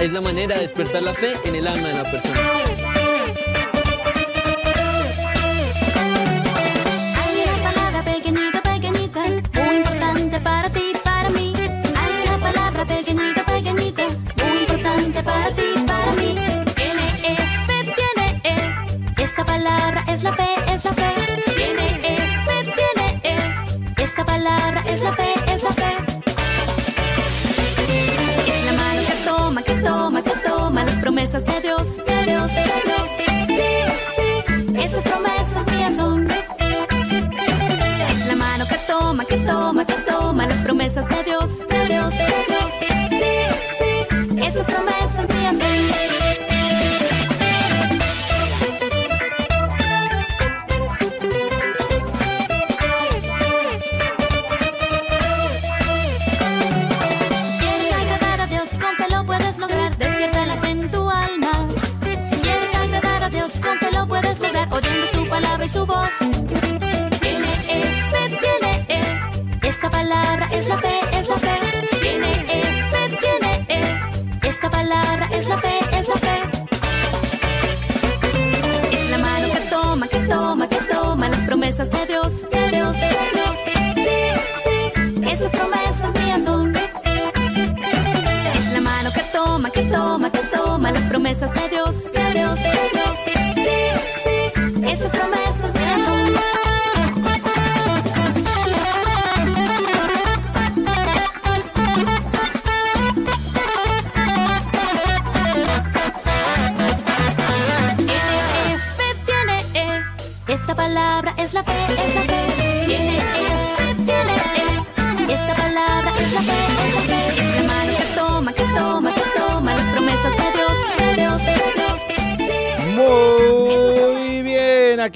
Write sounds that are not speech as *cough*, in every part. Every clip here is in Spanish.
es la manera de despertar la fe en el alma de la persona. Dios, de Dios,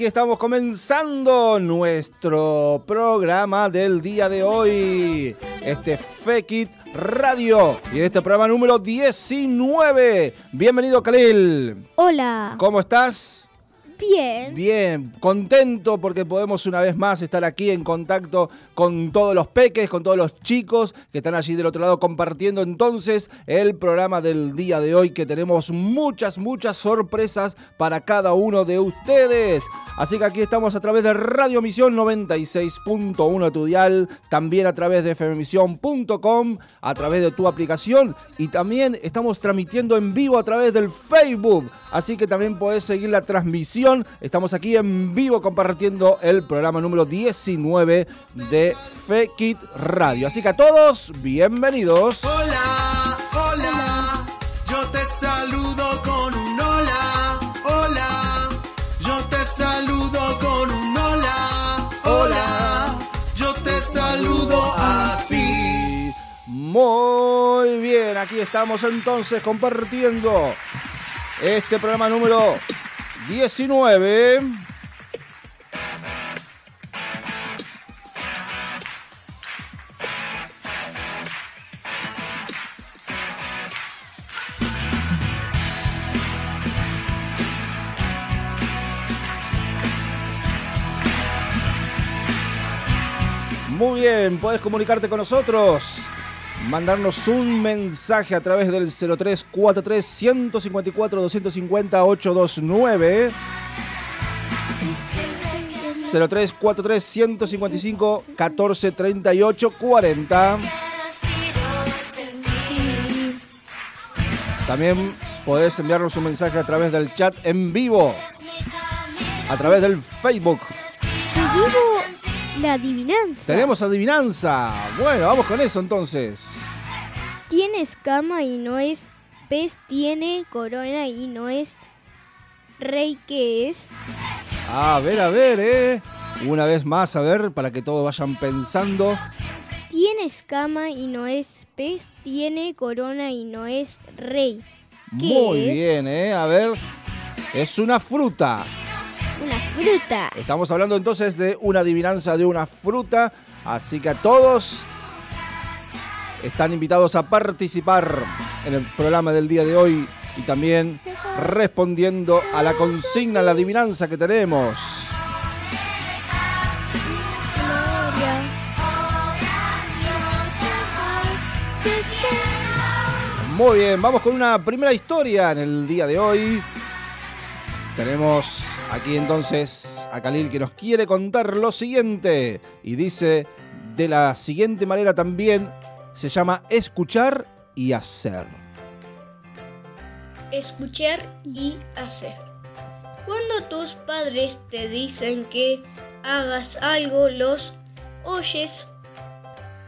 aquí estamos comenzando nuestro programa del día de hoy. Este Fake It Radio. Y en este programa número 19. Bienvenido, Khalil. Hola. ¿Cómo estás? Bien. Bien, contento porque podemos una vez más estar aquí en contacto con todos los peques, con todos los chicos que están allí del otro lado compartiendo entonces el programa del día de hoy que tenemos muchas, muchas sorpresas para cada uno de ustedes. Así que aquí estamos a través de Radio Misión 96.1 tu dial, también a través de fmmisión.com, a través de tu aplicación y también estamos transmitiendo en vivo a través del Facebook. Así que también podés seguir la transmisión. Estamos aquí en vivo compartiendo el programa número 19 de Fekit Radio. Así que a todos, bienvenidos. Hola, hola, yo te saludo con un hola, hola, yo te saludo con un hola, hola, yo te saludo así. Muy bien, aquí estamos entonces compartiendo este programa número 19. Muy bien, puedes comunicarte con nosotros. Mandarnos un mensaje a través del 0343 154 250 829. 0343 155 14 38 40. También podés enviarnos un mensaje a través del chat en vivo. A través del Facebook. La adivinanza. Tenemos adivinanza. Bueno, vamos con eso entonces. Tiene escama y no es pez, tiene corona y no es rey que es. A ver, a ver, eh. Una vez más, a ver, para que todos vayan pensando. Tiene escama y no es pez, tiene corona y no es rey. ¿Qué Muy es? bien, eh. A ver. Es una fruta. Fruta. Estamos hablando entonces de una adivinanza de una fruta. Así que a todos están invitados a participar en el programa del día de hoy y también respondiendo a la consigna, la adivinanza que tenemos. Muy bien, vamos con una primera historia en el día de hoy. Tenemos aquí entonces a Khalil que nos quiere contar lo siguiente y dice de la siguiente manera también, se llama escuchar y hacer. Escuchar y hacer. Cuando tus padres te dicen que hagas algo, los oyes,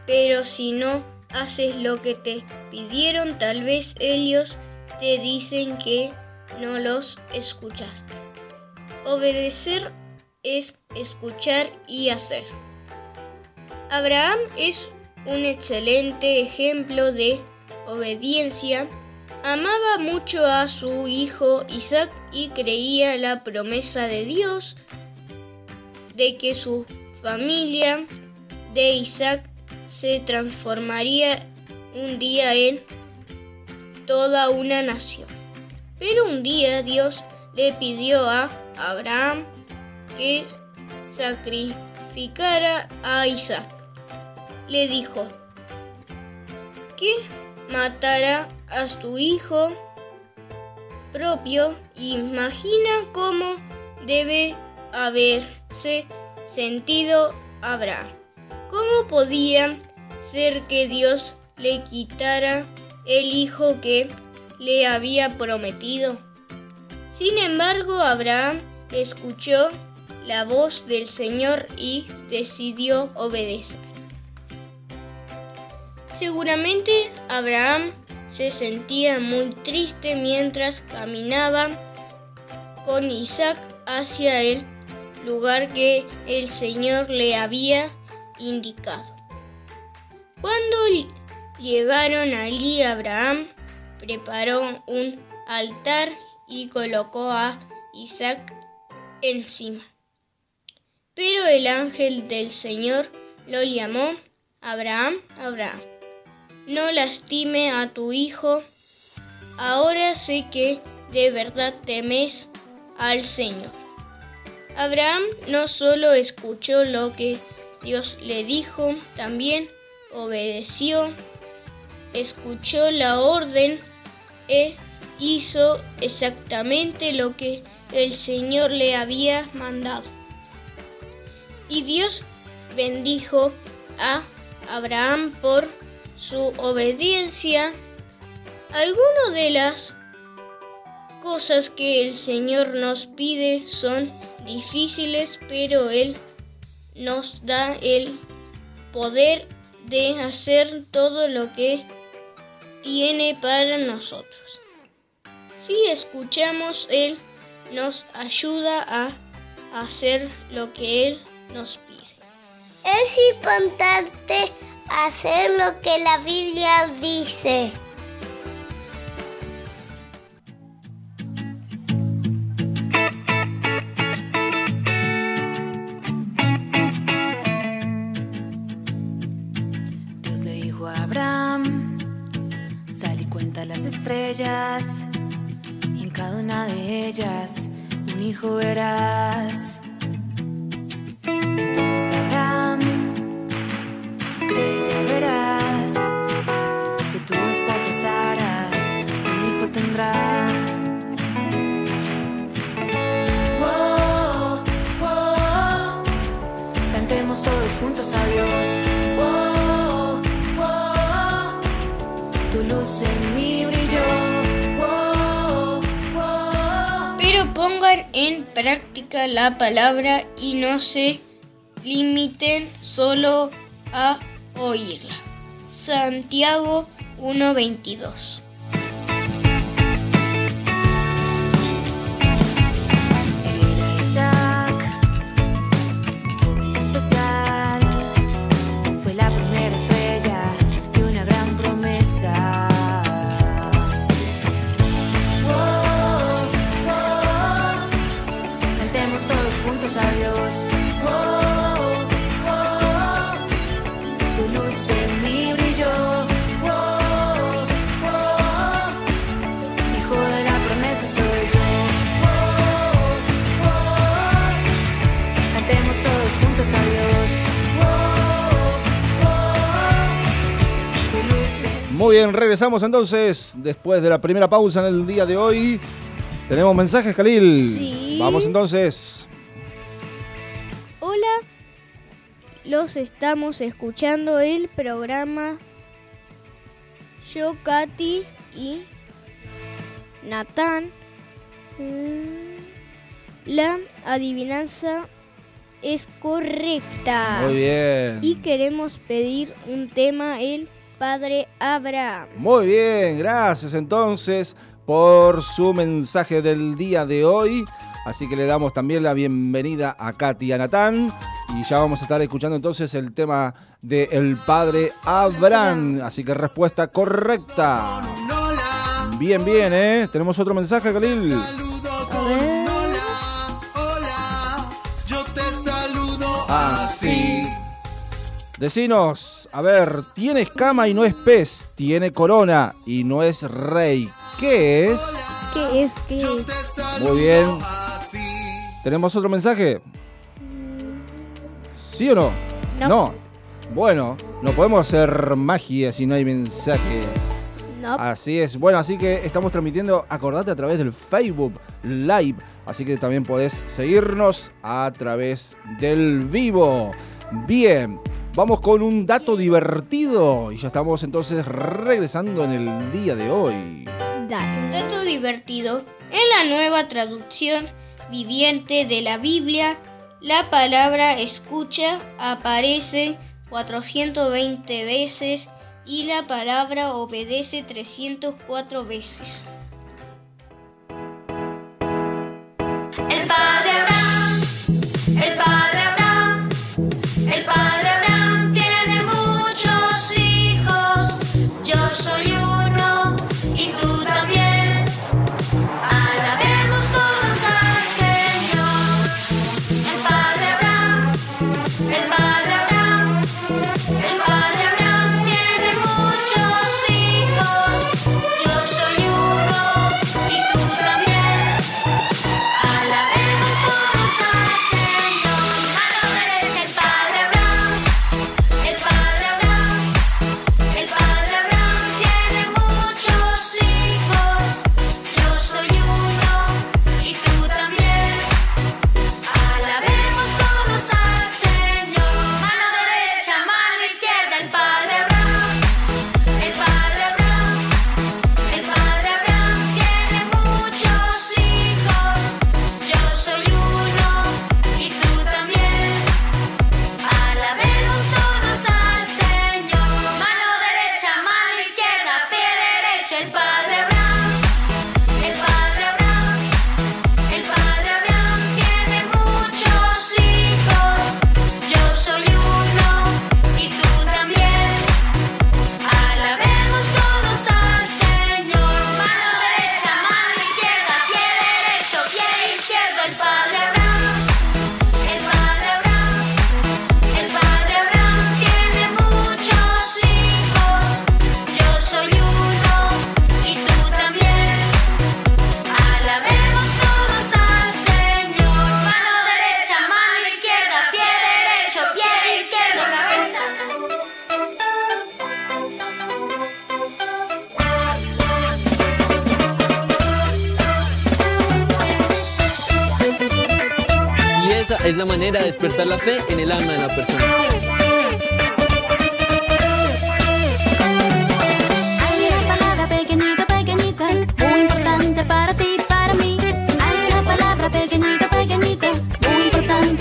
pero si no haces lo que te pidieron, tal vez ellos te dicen que no los escuchaste. Obedecer es escuchar y hacer. Abraham es un excelente ejemplo de obediencia. Amaba mucho a su hijo Isaac y creía la promesa de Dios de que su familia de Isaac se transformaría un día en toda una nación. Pero un día Dios le pidió a Abraham que sacrificara a Isaac. Le dijo que matara a su hijo propio. Imagina cómo debe haberse sentido Abraham. ¿Cómo podía ser que Dios le quitara el hijo que le había prometido? Sin embargo, Abraham escuchó la voz del Señor y decidió obedecer. Seguramente Abraham se sentía muy triste mientras caminaba con Isaac hacia el lugar que el Señor le había indicado. Cuando llegaron allí, Abraham preparó un altar y colocó a Isaac encima. Pero el ángel del Señor lo llamó Abraham, Abraham. No lastime a tu hijo. Ahora sé que de verdad temes al Señor. Abraham no solo escuchó lo que Dios le dijo, también obedeció, escuchó la orden e hizo exactamente lo que el Señor le había mandado. Y Dios bendijo a Abraham por su obediencia. Algunas de las cosas que el Señor nos pide son difíciles, pero Él nos da el poder de hacer todo lo que tiene para nosotros. Si escuchamos, Él nos ayuda a hacer lo que Él nos pide. Es importante hacer lo que la Biblia dice. En cada una de ellas un hijo verás. La palabra y no se limiten solo a oírla. Santiago 1:22 bien, regresamos entonces después de la primera pausa en el día de hoy. Tenemos mensajes, Khalil. Sí. Vamos entonces. Hola, los estamos escuchando el programa yo, Katy y Natán. Mm, La adivinanza es correcta. Muy bien. Y queremos pedir un tema el Padre Abraham. Muy bien, gracias entonces por su mensaje del día de hoy. Así que le damos también la bienvenida a Katy y a Natán. Y ya vamos a estar escuchando entonces el tema de el padre Abraham. Así que respuesta correcta. Bien, bien, ¿eh? Tenemos otro mensaje, Khalil. A ver. Hola, yo te saludo Así. Decinos, a ver, tiene escama y no es pez, tiene corona y no es rey. ¿Qué es? ¿Qué es? ¿Qué es? Muy bien. ¿Tenemos otro mensaje? ¿Sí o no? No. Bueno, no podemos hacer magia si no hay mensajes. No. Así es. Bueno, así que estamos transmitiendo, acordate, a través del Facebook Live. Así que también podés seguirnos a través del vivo. Bien, vamos con un dato divertido. Y ya estamos entonces regresando en el día de hoy. Dale. Dato divertido. En la nueva traducción viviente de la Biblia, la palabra escucha aparece 420 veces y la palabra obedece 304 veces. El padre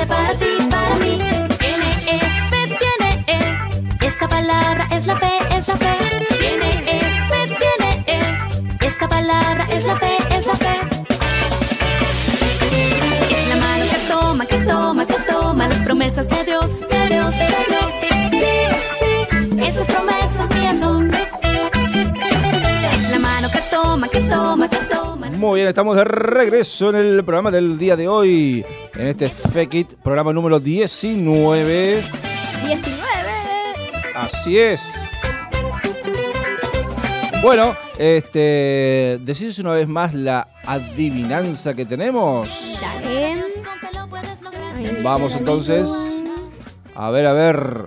importante para ti, para mí. Tiene tiene E. Esa palabra es la fe, es la fe. Tiene tiene E. Esa palabra es la fe, es la fe. Es la mano que toma, que toma, que toma las promesas de Dios, de Dios, de Dios. Sí, sí, esas promesas mías son. Es la mano que toma, que toma, que toma. Muy bien, estamos de regreso en el programa del día de hoy. En este Fake It, programa número 19. 19. Así es. Bueno, este, decís una vez más la adivinanza que tenemos. Dale. Vamos entonces. A ver, a ver.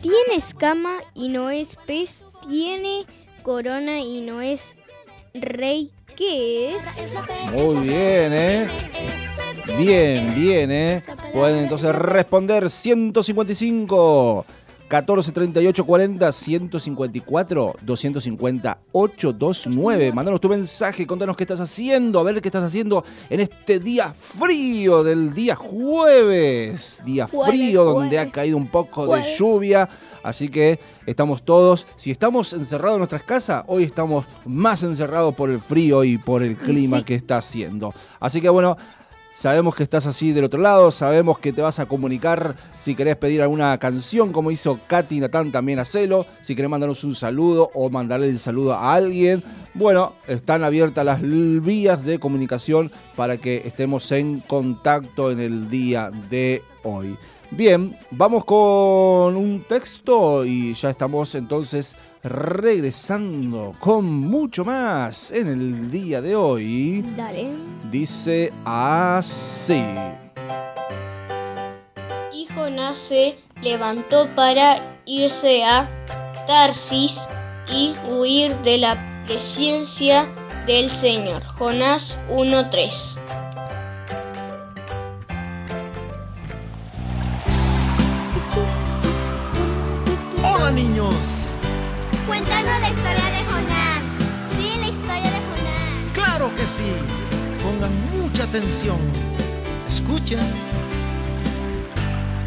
Tiene escama y no es pez, tiene corona y no es rey, Muy bien, ¿eh? Bien, bien, ¿eh? Pueden entonces responder 155 14 38 40 154 250 829. Mándanos tu mensaje, contanos qué estás haciendo, a ver qué estás haciendo en este día frío del día jueves. Día Jueves, frío donde jueves. ha caído un poco de lluvia. Así que estamos todos, si estamos encerrados en nuestras casas, hoy estamos más encerrados por el frío y por el clima Sí. que está haciendo. Así que bueno, sabemos que estás así del otro lado, sabemos que te vas a comunicar si querés pedir alguna canción, como hizo Katy Natán también hacelo, si querés mandarnos un saludo o mandarle el saludo a alguien. Bueno, están abiertas las vías de comunicación para que estemos en contacto en el día de hoy. Bien, vamos con un texto y ya estamos entonces regresando con mucho más en el día de hoy. Dale. Dice así. Y Jonás se levantó para irse a Tarsis y huir de la presencia del Señor. Jonás 1.3. Hola niños. Cuéntanos la historia de Jonás. Sí, la historia de Jonás. Claro que sí. Pongan mucha atención. Escuchen.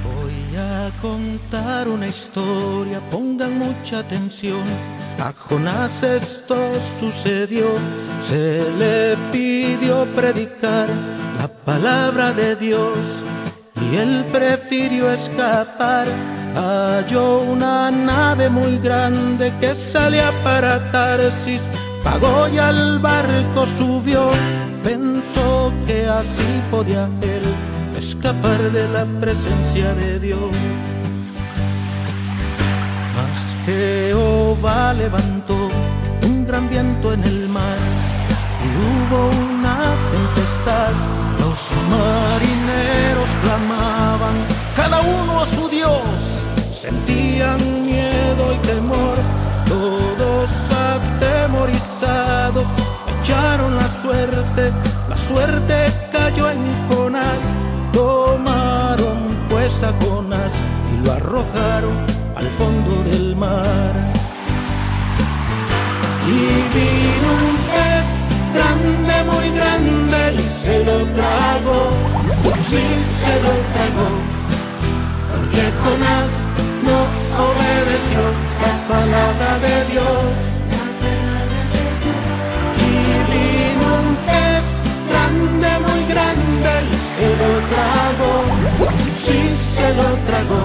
Voy a contar una historia. Pongan mucha atención. A Jonás esto sucedió. Se le pidió predicar la palabra de Dios. Y él prefirió escapar. Halló una nave muy grande que salía para Tarsis. Pagó y al barco subió. Pensó que así podía él escapar de la presencia de Dios. Mas Jehová levantó un gran viento en el mar y hubo una tempestad. Los marineros clamaban, cada uno a su Dios. Sentían miedo y temor, todos atemorizados echaron la suerte. La suerte cayó en Jonás, tomaron pues a Jonás y lo arrojaron al fondo del mar. Y vino un pez grande, muy grande, y se lo tragó, sí se lo tragó, porque Jonás la palabra de Dios. Pez grande, muy grande, y se lo tragó, sí se lo tragó,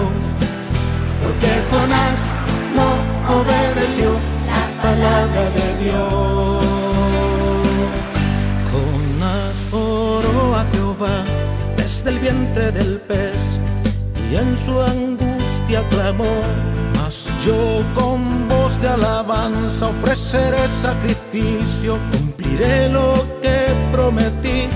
porque Jonás no obedeció la palabra de Dios. Jonás oró a Jehová desde el vientre del pez y en su angustia clamó. Yo con voz de alabanza ofreceré sacrificio, cumpliré lo que prometí.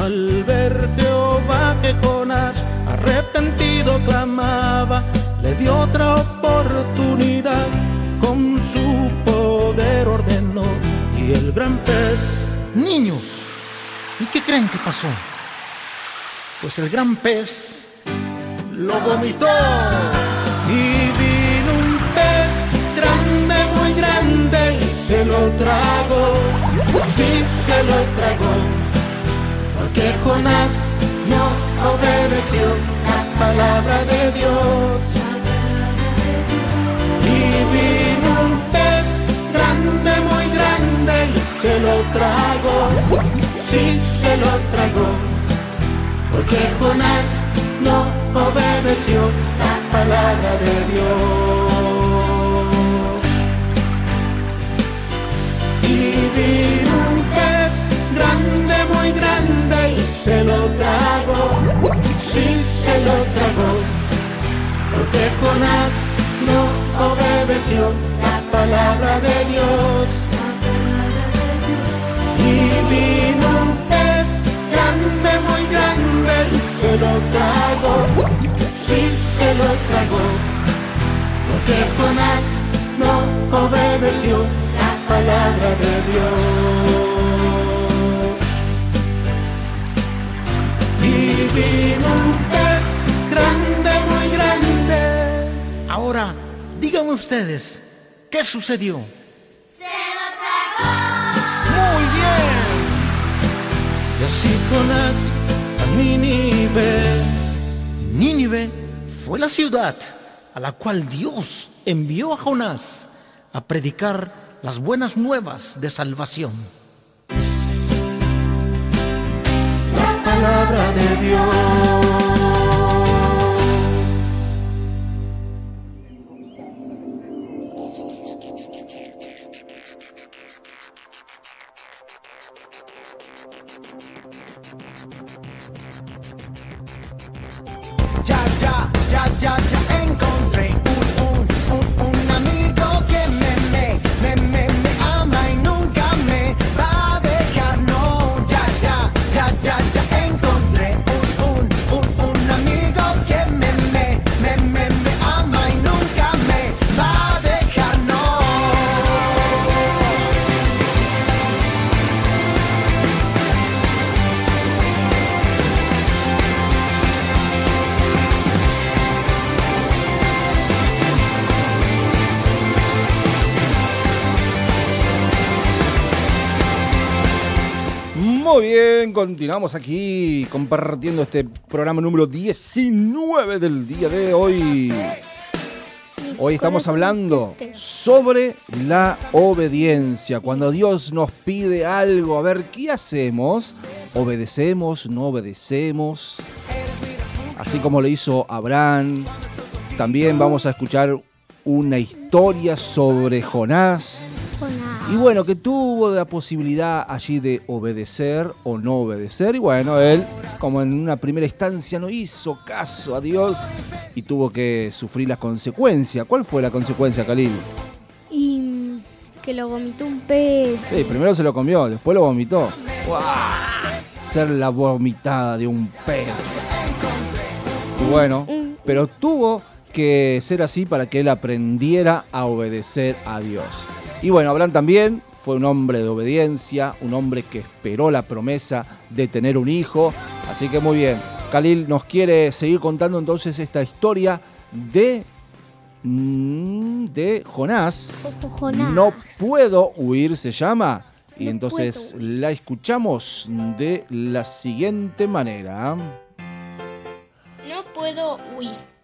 Al ver Jehová que Jonás arrepentido clamaba, le dio otra oportunidad, con su poder ordenó y el gran pez, niños, ¿y qué creen que pasó? Pues el gran pez lo vomitó se lo tragó, sí se lo tragó, porque Jonás no obedeció la palabra de Dios. Y vino un pez grande, muy grande y se lo tragó, sí se lo tragó, porque Jonás no obedeció la palabra de Dios. Vino un pez grande, muy grande y se lo tragó, sí se lo tragó, porque Jonás no obedeció la palabra de Dios. Y vino un pez grande, muy grande y se lo tragó, sí se lo tragó, porque Jonás no obedeció palabra de Dios. Y vino un pez grande, muy grande. Ahora, díganme ustedes, ¿qué sucedió? Muy bien. Y así Jonás a Nínive. Nínive fue la ciudad a la cual Dios envió a Jonás a predicar las buenas nuevas de salvación. La palabra de Dios. Continuamos aquí compartiendo este programa número 19 del día de hoy. Hoy estamos hablando sobre la obediencia. Cuando Dios nos pide algo, a ver, ¿qué hacemos? ¿Obedecemos? ¿No obedecemos? Así como le hizo Abraham. También vamos a escuchar una historia sobre Jonás. Y bueno, que tuvo la posibilidad allí de obedecer o no obedecer. Y bueno, él, como en una primera instancia, no hizo caso a Dios y tuvo que sufrir las consecuencias. ¿Cuál fue la consecuencia, Khalil? Y mm, que lo vomitó un pez. Sí, primero se lo comió, después lo vomitó. Ser la vomitada de un pez. Y bueno, pero tuvo que ser así para que él aprendiera a obedecer a Dios. Y bueno, Abraham también fue un hombre de obediencia, un hombre que esperó la promesa de tener un hijo. Así que muy bien, Khalil nos quiere seguir contando entonces esta historia de mm, de Jonás. Jonás. No puedo huir se llama. Y No entonces puedo la escuchamos de la siguiente manera. No puedo huir.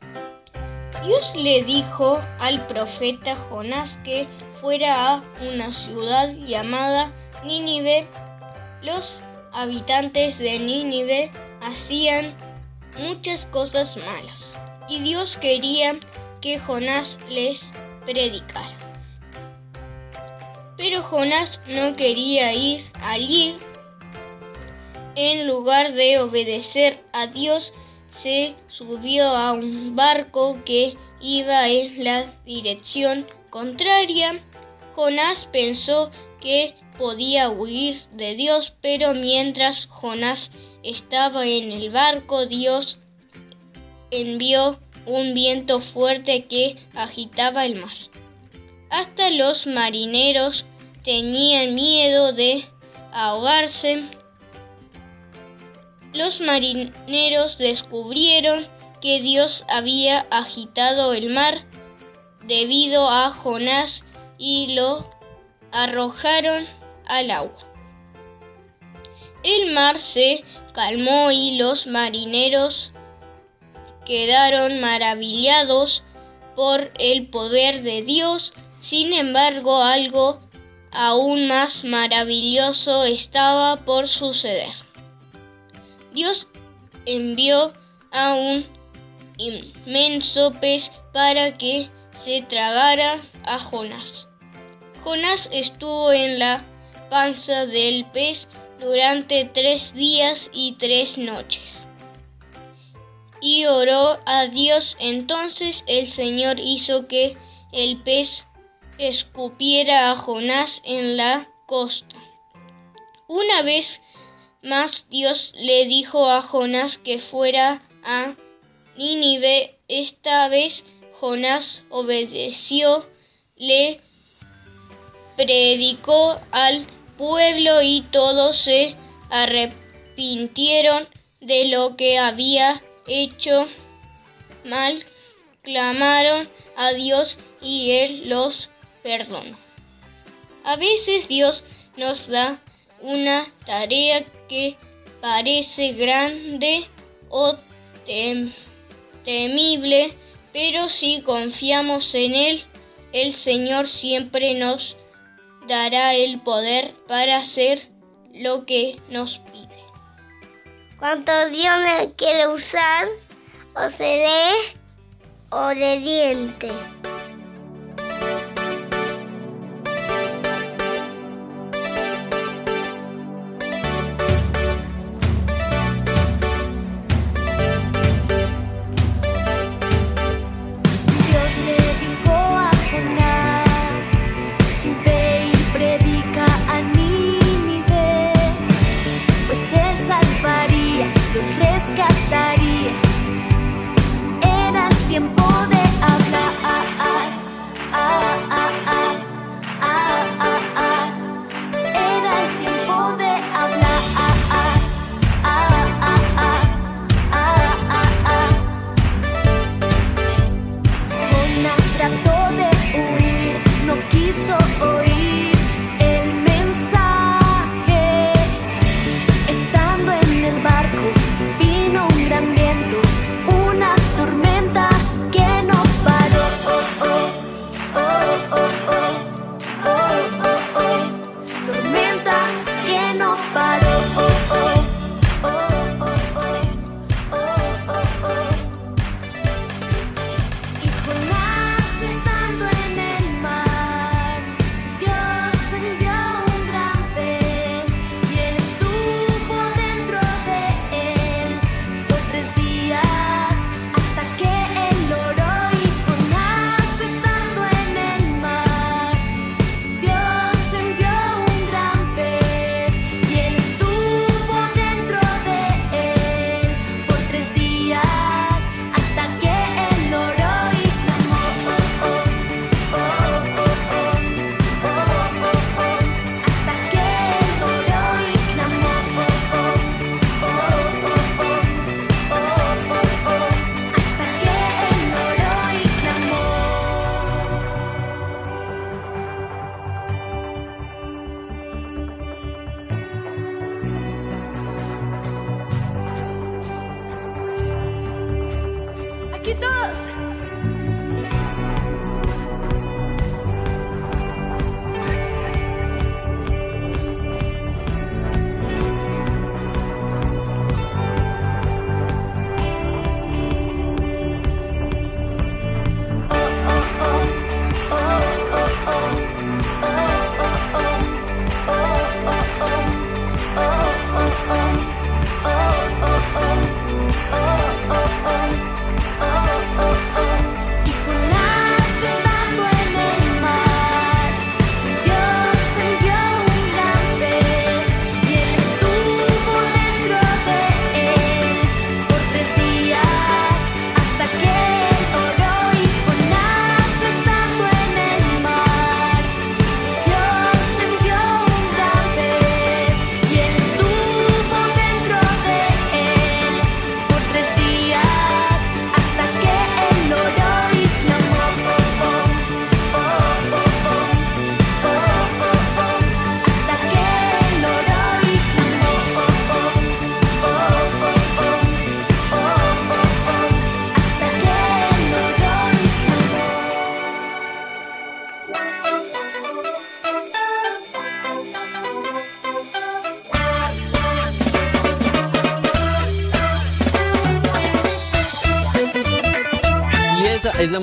Dios le dijo al profeta Jonás que fuera a una ciudad llamada Nínive. Los habitantes de Nínive hacían muchas cosas malas y Dios quería que Jonás les predicara. Pero Jonás no quería ir allí. En lugar de obedecer a Dios, se subió a un barco que iba en la dirección contraria. Jonás pensó que podía huir de Dios, pero mientras Jonás estaba en el barco, Dios envió un viento fuerte que agitaba el mar. Hasta los marineros tenían miedo de ahogarse. Los marineros descubrieron que Dios había agitado el mar debido a Jonás y lo arrojaron al agua. El mar se calmó y los marineros quedaron maravillados por el poder de Dios. Sin embargo, algo aún más maravilloso estaba por suceder. Dios envió a un inmenso pez para que se tragara a Jonás. Jonás estuvo en la panza del pez durante tres días y tres noches. Y oró a Dios. Entonces el Señor hizo que el pez escupiera a Jonás en la costa. Una vez mas Dios le dijo a Jonás que fuera a Nínive. Esta vez Jonás obedeció, le predicó al pueblo y todos se arrepintieron de lo que había hecho mal, clamaron a Dios y Él los perdonó. A veces Dios nos da una tarea que parece grande o temible, pero si confiamos en Él, el Señor siempre nos dará el poder para hacer lo que nos pide. Cuando Dios me quiere usar, o seré obediente.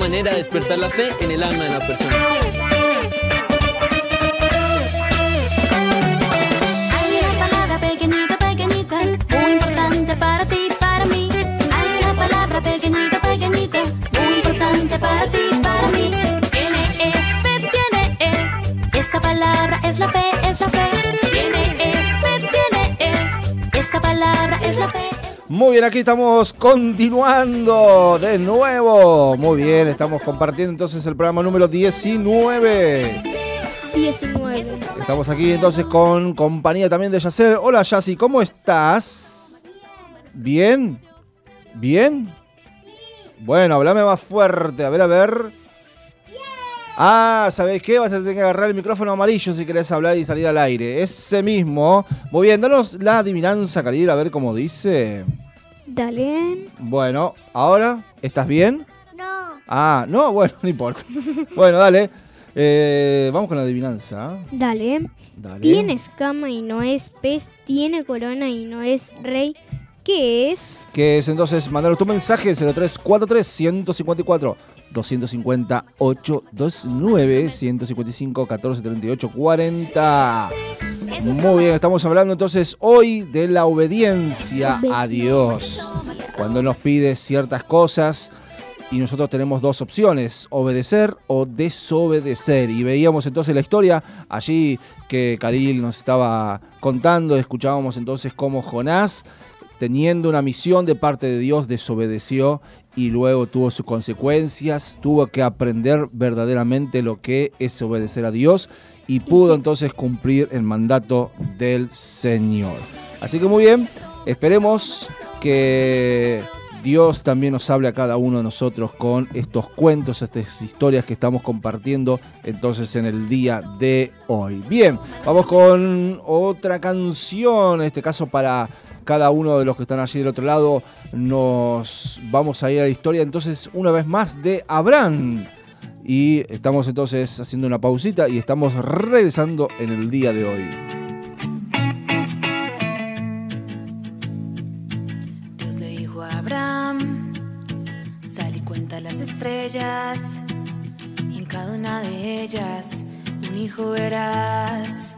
manera de despertar la fe en el alma de la persona. Hay una palabra pequeñita, pequeñita, muy importante para ti y para mí. Hay una palabra pequeñita, pequeñita, muy importante para ti y para mí. Muy bien, aquí estamos continuando de nuevo. Muy bien, estamos compartiendo entonces el programa número 19. 19. Estamos aquí entonces con compañía también de Yacer. Hola Yassi, ¿cómo estás? ¿Bien? ¿Bien? Bueno, hablame más fuerte. A ver, a ver. Ah, ¿sabés qué? Vas a tener que agarrar el micrófono amarillo si querés hablar y salir al aire. Ese mismo. Muy bien, danos la adivinanza, Karil, a ver cómo dice. Dale. Bueno, ahora, ¿estás bien? No. Ah, no, bueno, *laughs* no importa. Bueno, dale. Eh, vamos con la adivinanza. Dale. Dale. Tiene escama y no es pez, tiene corona y no es rey. ¿Qué es? Que es entonces mandaros tu mensaje 0343 154 258 29 155 14 38 40. Muy bien, estamos hablando entonces hoy de la obediencia a Dios. Cuando nos pide ciertas cosas y nosotros tenemos dos opciones, obedecer o desobedecer. Y veíamos entonces la historia allí que Karil nos estaba contando, escuchábamos entonces cómo Jonás teniendo una misión de parte de Dios, desobedeció y luego tuvo sus consecuencias, tuvo que aprender verdaderamente lo que es obedecer a Dios y pudo entonces cumplir el mandato del Señor. Así que muy bien, esperemos que Dios también nos hable a cada uno de nosotros con estos cuentos, estas historias que estamos compartiendo entonces en el día de hoy. Bien, vamos con otra canción, en este caso para cada uno de los que están allí del otro lado, nos vamos a ir a la historia entonces una vez más de Abraham. Y estamos entonces haciendo una pausita y estamos regresando en el día de hoy. Y en cada una de ellas un hijo verás.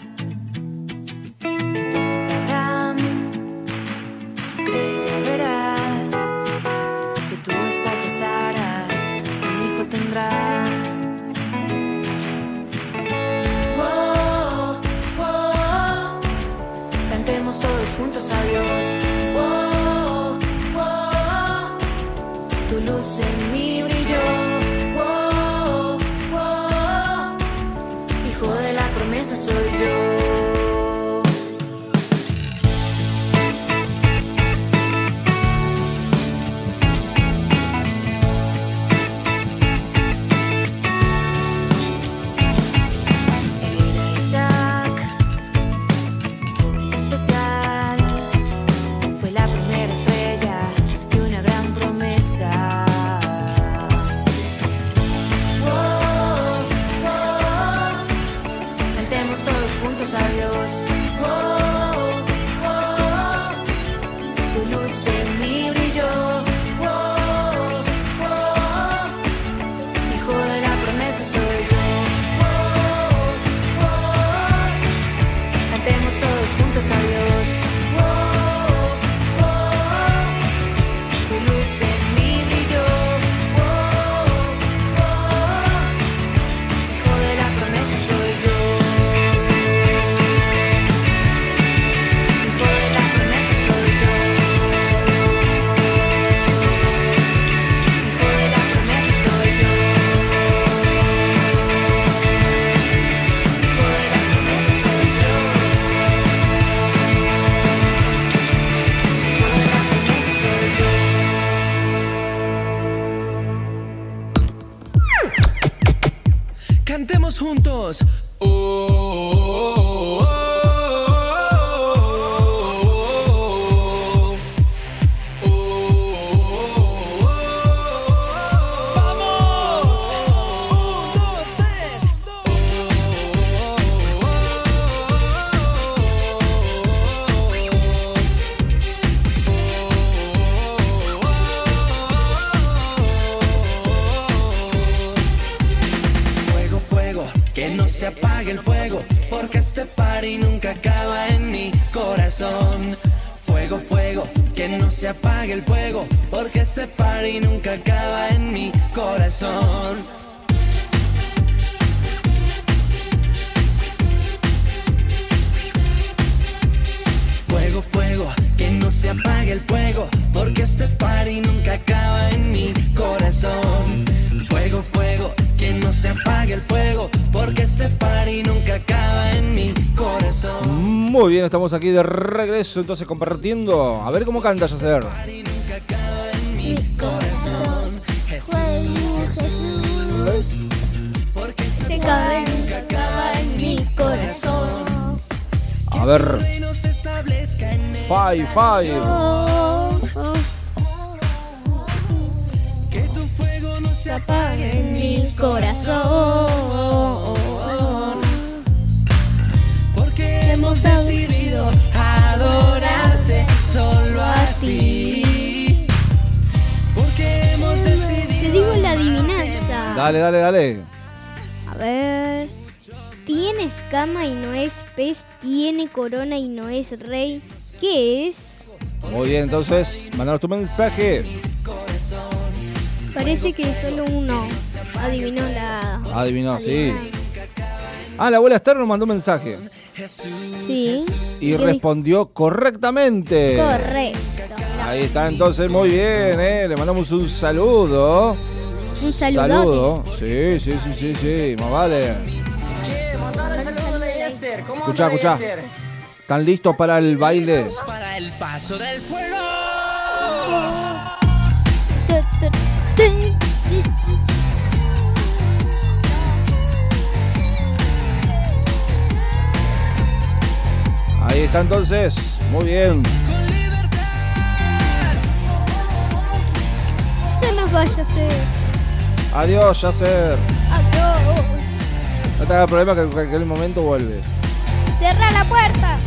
Entonces compartiendo. A ver cómo canta Yacer. Mi corazón, Jesús, porque party nunca acaba en mi corazón. A ver. Five, five. Que tu fuego no se apague en mi corazón. Porque hemos decidido adorarte solo a ti. Porque hemos decidido. Te digo la adivinanza. Dale, dale, dale. A ver. Tiene escama y no es pez, tiene corona y no es rey. ¿Qué es? Muy bien, entonces, mandanos tu mensaje. Parece que solo uno adivinó la. Adivinó, sí. Ah, la abuela Esther nos mandó un mensaje. Sí. Y ¿Qué respondió correctamente. Correcto. Ahí está, entonces, muy bien, ¿eh? Le mandamos un saludo. Un saludote. Saludo. Sí, sí, sí, sí, sí, más vale. Escuchá, escuchá. ¿Están listos para el baile? Para el paso del fuego. Ahí está entonces. Muy bien. Se nos vaya a hacer. Adiós, Yacer. Adiós. No te hagas problema que en cualquier momento vuelve. Cerra la puerta.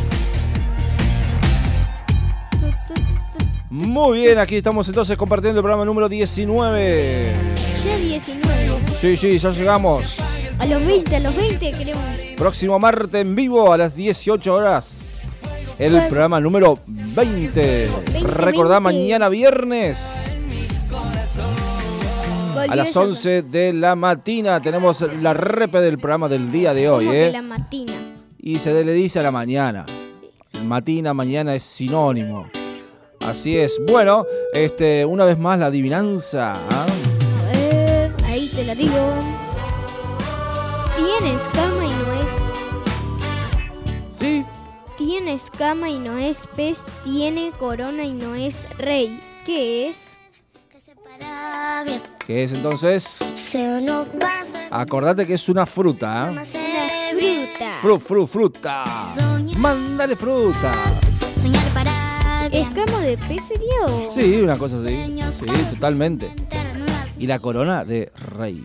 Muy bien, aquí estamos entonces compartiendo el programa número 19. Ya 19. Sí, sí, ya llegamos. A los 20, a los 20 queremos. Próximo martes en vivo a las 18 horas. El programa número 20. 20, Recordá 20. mañana viernes a las esa- 11 de la mañana. Tenemos la repe del programa del día de hoy, ¿eh? la matina. Y se le dice a la mañana. Matina, mañana es sinónimo. Así es. Bueno, este, una vez más la adivinanza. ¿ah? A ver, ahí te la digo. Tiene escama Tiene escama y no es pez, tiene corona y no es rey. ¿Qué es? ¿Qué es entonces? Acordate que es una fruta. ¿ah? Una fruta. Fru, fru, fruta. Mándale fruta. ¿Escama de pez sería o...? Sí, una cosa así. Sí, totalmente. Y la corona de rey.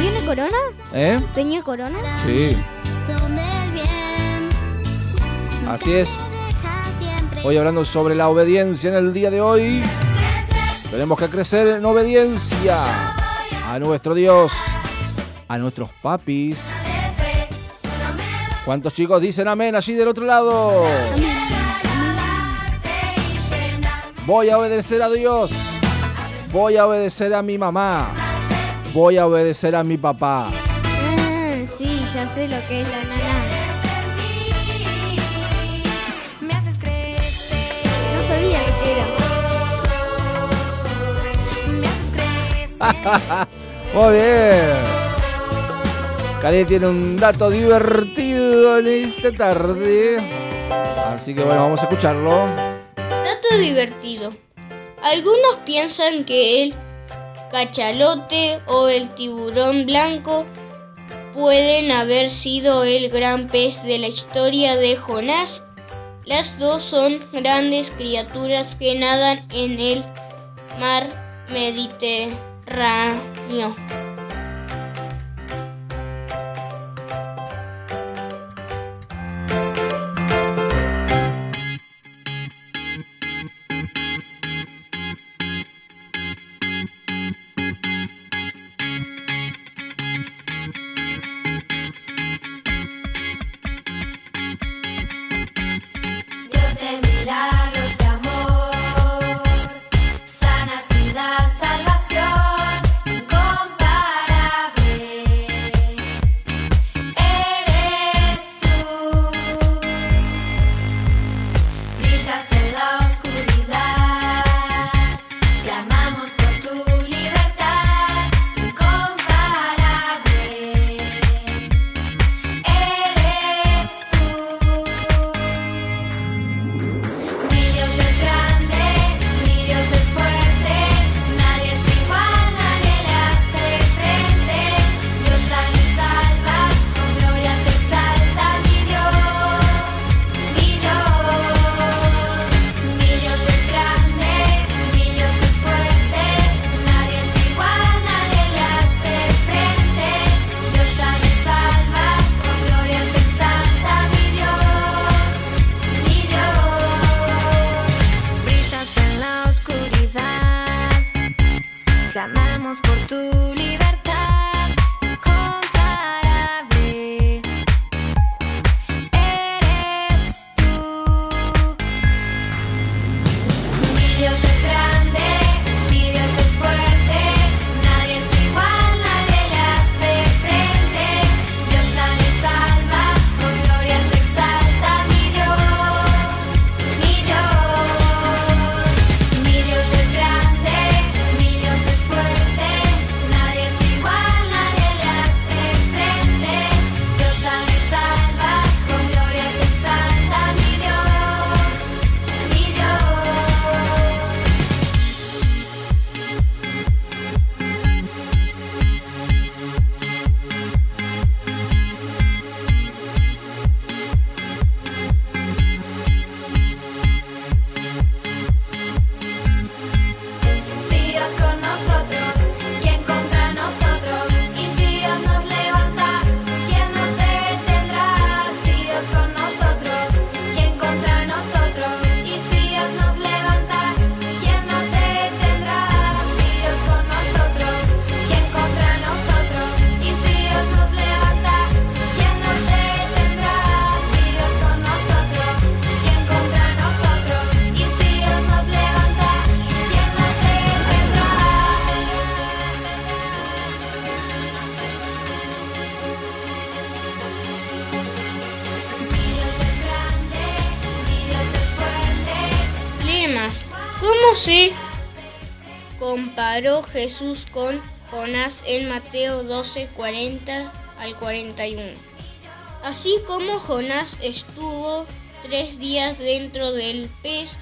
¿Tiene corona? ¿Eh? ¿Tenía corona? Sí. Así es. Hoy hablando sobre la obediencia en el día de hoy. Tenemos que crecer en obediencia a nuestro Dios, a nuestros papis. ¿Cuántos chicos dicen amén allí del otro lado? Voy a obedecer a Dios. Voy a obedecer a mi mamá. Voy a obedecer a mi papá. Ah, sí, ya sé lo que es la nana. *laughs* Muy bien. Cali tiene un dato divertido en esta tarde. Así que bueno, vamos a escucharlo. Dato divertido. Algunos piensan que el cachalote o el tiburón blanco pueden haber sido el gran pez de la historia de Jonás. Las dos son grandes criaturas que nadan en el mar Mediterráneo. Dios Jesús con Jonás en Mateo 12, 40 al 41? Así como Jonás estuvo tres días dentro del pez,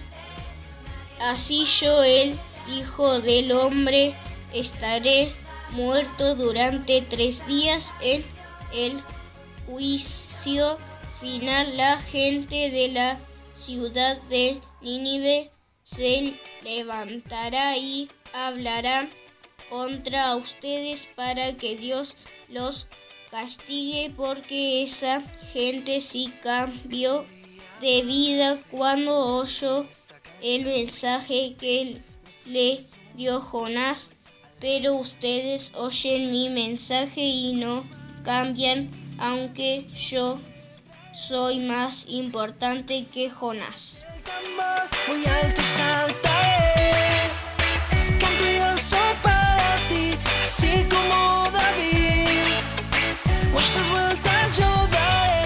así yo, el Hijo del Hombre, estaré muerto durante tres días en el juicio final. La gente de la ciudad de Nínive se levantará y hablará contra ustedes para que Dios los castigue porque esa gente sí cambió de vida cuando oyó el mensaje que le dio Jonás, pero ustedes oyen mi mensaje y no cambian, aunque yo soy más importante que Jonás. Como David. Muchas vueltas yo daré.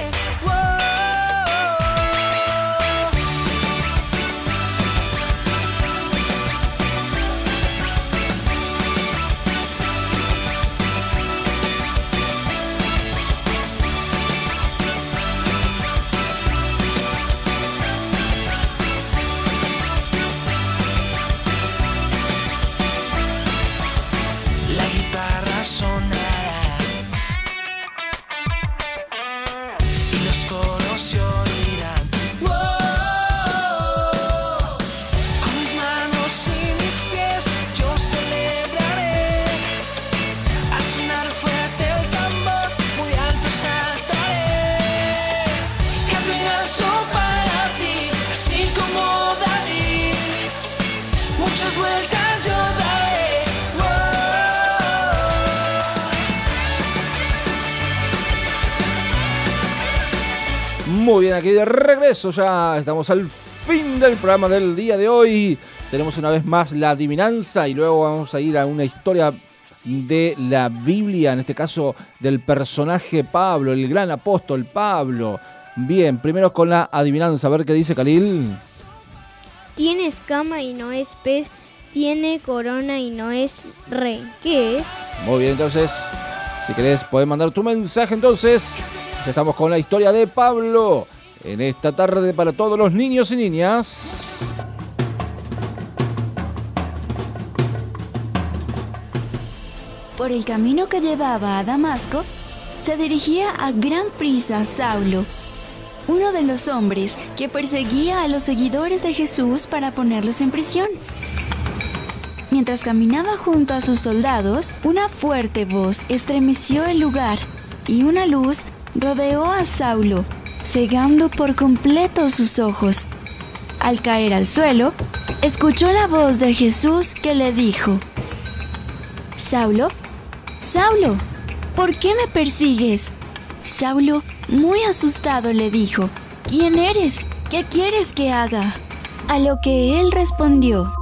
Aquí de regreso ya estamos al fin del programa del día de hoy. Tenemos una vez más la adivinanza y luego vamos a ir a una historia de la Biblia, en este caso del personaje Pablo, el gran apóstol Pablo. Bien, primero con la adivinanza, a ver qué dice Khalil. Tiene escama y no es pez. Tiene corona y no es rey. ¿Qué es? Muy bien, entonces, si querés, podés mandar tu mensaje entonces. Ya estamos con la historia de Pablo en esta tarde para todos los niños y niñas. Por el camino que llevaba a Damasco, se dirigía a gran prisa Saulo, uno de los hombres que perseguía a los seguidores de Jesús para ponerlos en prisión. Mientras caminaba junto a sus soldados, una fuerte voz estremeció el lugar y una luz rodeó a Saulo, cegando por completo sus ojos. Al caer al suelo, escuchó la voz de Jesús que le dijo, Saulo, Saulo, ¿por qué me persigues? Saulo, muy asustado, le dijo, ¿quién eres? ¿Qué quieres que haga? A lo que él respondió,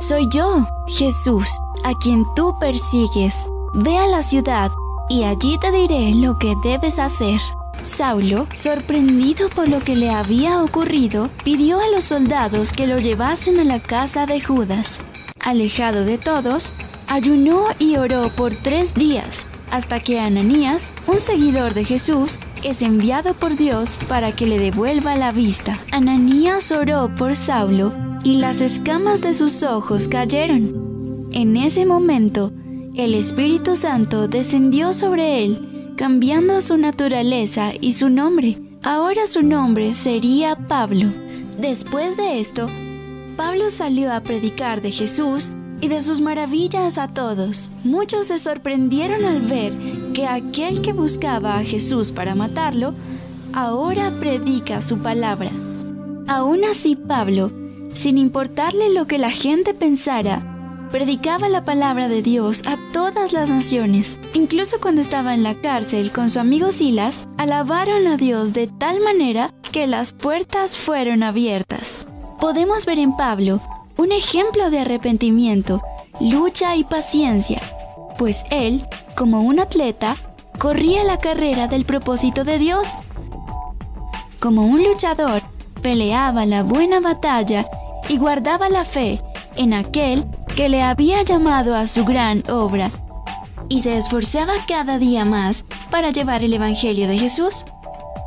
soy yo, Jesús, a quien tú persigues. Ve a la ciudad y allí te diré lo que debes hacer. Saulo, sorprendido por lo que le había ocurrido, pidió a los soldados que lo llevasen a la casa de Judas. Alejado de todos, ayunó y oró por tres días, hasta que Ananías, un seguidor de Jesús, es enviado por Dios para que le devuelva la vista. Ananías oró por Saulo y las escamas de sus ojos cayeron. En ese momento, el Espíritu Santo descendió sobre él, cambiando su naturaleza y su nombre. Ahora su nombre sería Pablo. Después de esto, Pablo salió a predicar de Jesús y de sus maravillas a todos. Muchos se sorprendieron al ver que aquel que buscaba a Jesús para matarlo, ahora predica su palabra. Aún así Pablo, sin importarle lo que la gente pensara, predicaba la palabra de Dios a todas las naciones. Incluso cuando estaba en la cárcel con su amigo Silas, alabaron a Dios de tal manera que las puertas fueron abiertas. Podemos ver en Pablo un ejemplo de arrepentimiento, lucha y paciencia, pues él, como un atleta, corría la carrera del propósito de Dios. Como un luchador, peleaba la buena batalla y guardaba la fe en aquel que le había llamado a su gran obra, y se esforzaba cada día más para llevar el Evangelio de Jesús,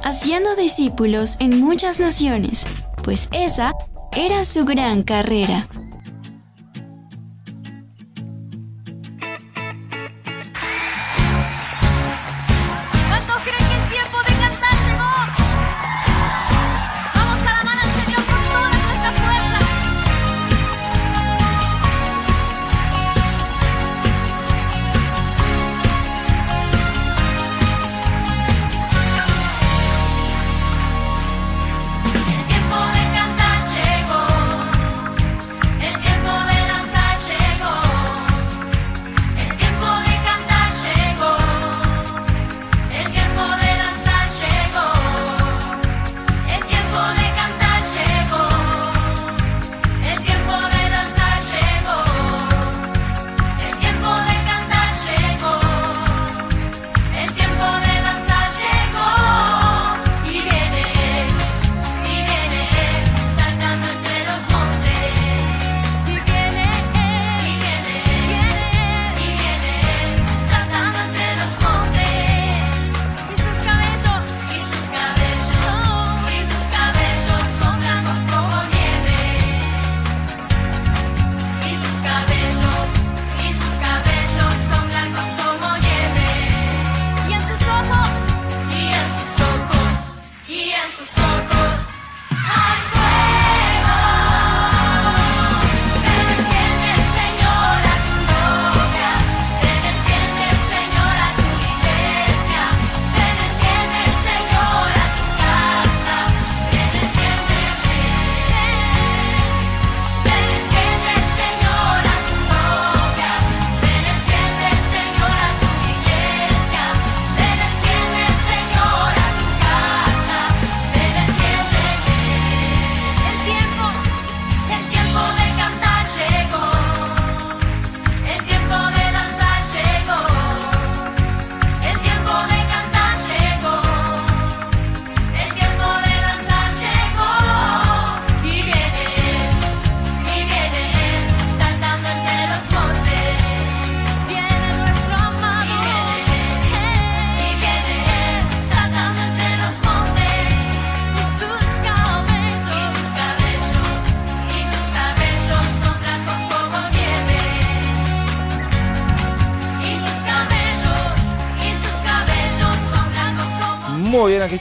haciendo discípulos en muchas naciones, pues esa era su gran carrera.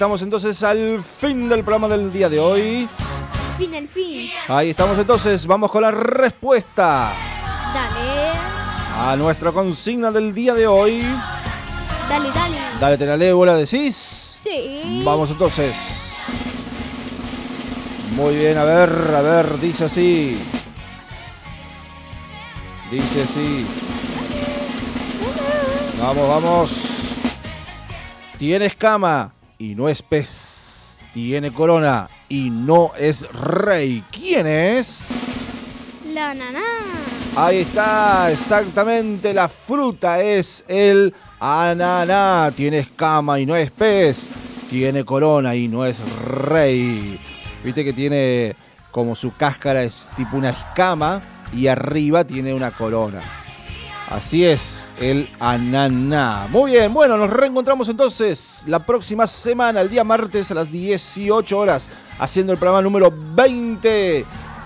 Estamos entonces al fin del programa del día de hoy. Fin, el fin. Ahí estamos entonces, vamos con la respuesta Dale, a nuestra consigna del día de hoy. dale, dale. Dale, te la leo, ¿vos la decís? Sí. Vamos entonces. Muy bien, a ver, a ver, dice así. Dice así. Vamos, vamos. Tienes cama y no es pez. Tiene corona y no es rey. ¿Quién es? La naná. Ahí está, exactamente. La fruta es el ananá. Tiene escama y no es pez. Tiene corona y no es rey. Viste que tiene como su cáscara es tipo una escama y arriba tiene una corona. Así es, el ananá. Muy bien, bueno, nos reencontramos entonces la próxima semana, el día martes a las 18 horas, haciendo el programa número 20.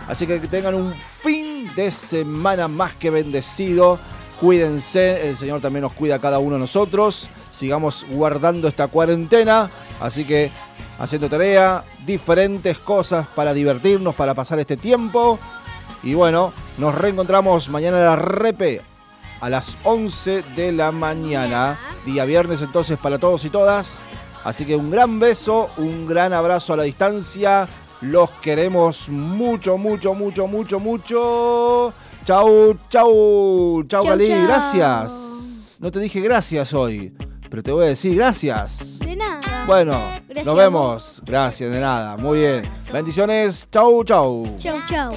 Así que tengan un fin de semana más que bendecido. Cuídense, el Señor también nos cuida a cada uno de nosotros. Sigamos guardando esta cuarentena. Así que haciendo tarea, diferentes cosas para divertirnos, para pasar este tiempo. Y bueno, nos reencontramos mañana en la repe a las 11 de la mañana. Día viernes entonces para todos y todas. Así que un gran beso, un gran abrazo a la distancia. Los queremos mucho, mucho, mucho, mucho, mucho. Chau, chau. Chau, chau. Gracias. No te dije gracias hoy, pero te voy a decir gracias. De nada. Bueno, Gracias nos vemos. Gracias, de nada. Muy bien. Bendiciones. Chau, chau. Chau, chau.